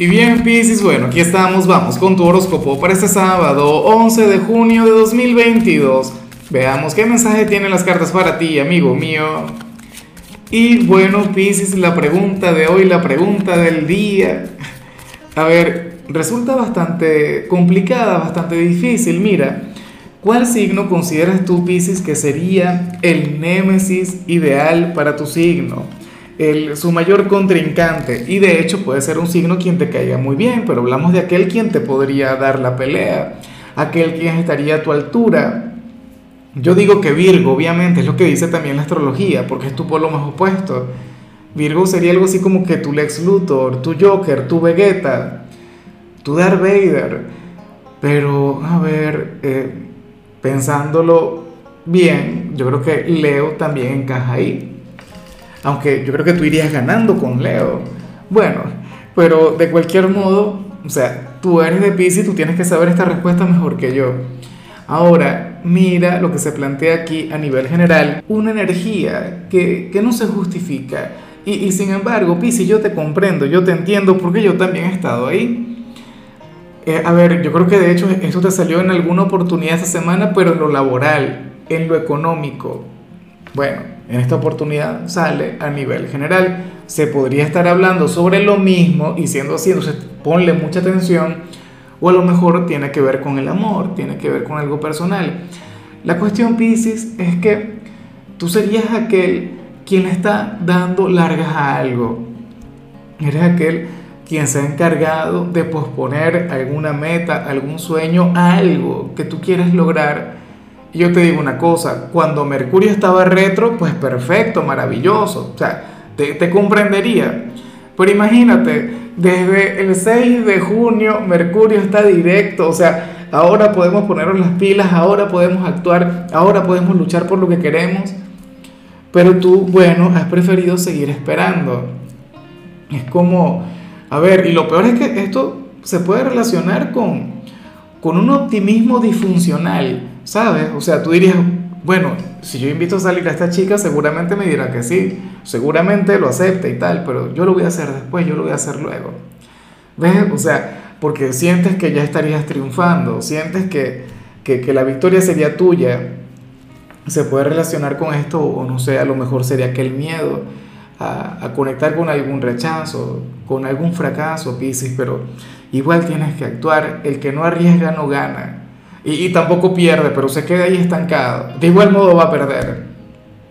Y bien, Piscis, bueno, aquí estamos, vamos con tu horóscopo para este sábado, 11 de junio de 2022. Veamos qué mensaje tienen las cartas para ti, amigo mío. Y bueno, Piscis, la pregunta de hoy, la pregunta del día. A ver, resulta bastante complicada, bastante difícil. Mira, ¿cuál signo consideras tú, Piscis, que sería el némesis ideal para tu signo? Su mayor contrincante. Y de hecho puede ser un signo quien te caiga muy bien, pero hablamos de aquel quien te podría dar la pelea, aquel quien estaría a tu altura. Yo digo que Virgo, obviamente, es lo que dice también la astrología, porque es tu polo más opuesto. Virgo sería algo así como que tu Lex Luthor, tu Joker, tu Vegeta, tu Darth Vader. Pero, a ver, eh, pensándolo bien, yo creo que Leo también encaja ahí. Aunque yo creo que tú irías ganando con Leo. Bueno, pero de cualquier modo, o sea, tú eres de Pisces tú tienes que saber esta respuesta mejor que yo. Ahora, mira lo que se plantea aquí a nivel general, una energía que, que no se justifica. Y, y, sin embargo, Pisces, yo te comprendo, yo te entiendo porque yo también he estado ahí. Eh, a ver, yo creo que de hecho esto te salió en alguna oportunidad esta semana, pero en lo laboral, en lo económico. Bueno, en esta oportunidad sale a nivel general. Se podría estar hablando sobre lo mismo y siendo así, entonces ponle mucha atención. O a lo mejor tiene que ver con el amor, tiene que ver con algo personal. La cuestión, Pisces, es que tú serías aquel quien está dando largas a algo. Eres aquel quien se ha encargado de posponer alguna meta, algún sueño, algo que tú quieres lograr yo te digo una cosa, cuando Mercurio estaba retro, pues perfecto, maravilloso, o sea, te, te comprendería. Pero imagínate, desde el 6 de junio Mercurio está directo, o sea, ahora podemos ponernos las pilas, ahora podemos actuar, ahora podemos luchar por lo que queremos, pero tú, bueno, has preferido seguir esperando. Es como, a ver, y lo peor es que esto se puede relacionar con, con un optimismo disfuncional. ¿Sabes? O sea, tú dirías, bueno, si yo invito a salir a esta chica, seguramente me dirá que sí, seguramente lo acepta y tal, pero yo lo voy a hacer después, yo lo voy a hacer luego. ¿Ves? O sea, porque sientes que ya estarías triunfando, sientes que, que, que la victoria sería tuya. Se puede relacionar con esto, o no sé, a lo mejor sería aquel miedo a, conectar con algún rechazo, con algún fracaso, Pisces, pero igual tienes que actuar. El que no arriesga no gana. Y, tampoco pierde, pero se queda ahí estancado. De igual modo va a perder.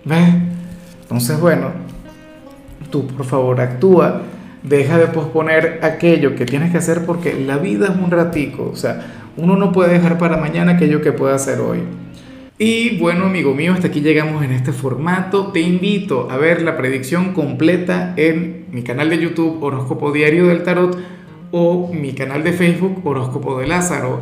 ¿Ves? Entonces, bueno, tú por favor actúa, deja de posponer aquello que tienes que hacer porque la vida es un ratico. O sea, uno no puede dejar para mañana aquello que puede hacer hoy. Y bueno, amigo mío, hasta aquí llegamos en este formato. Te invito a ver la predicción completa en mi canal de YouTube Horóscopo Diario del Tarot o mi canal de Facebook Horóscopo de Lázaro.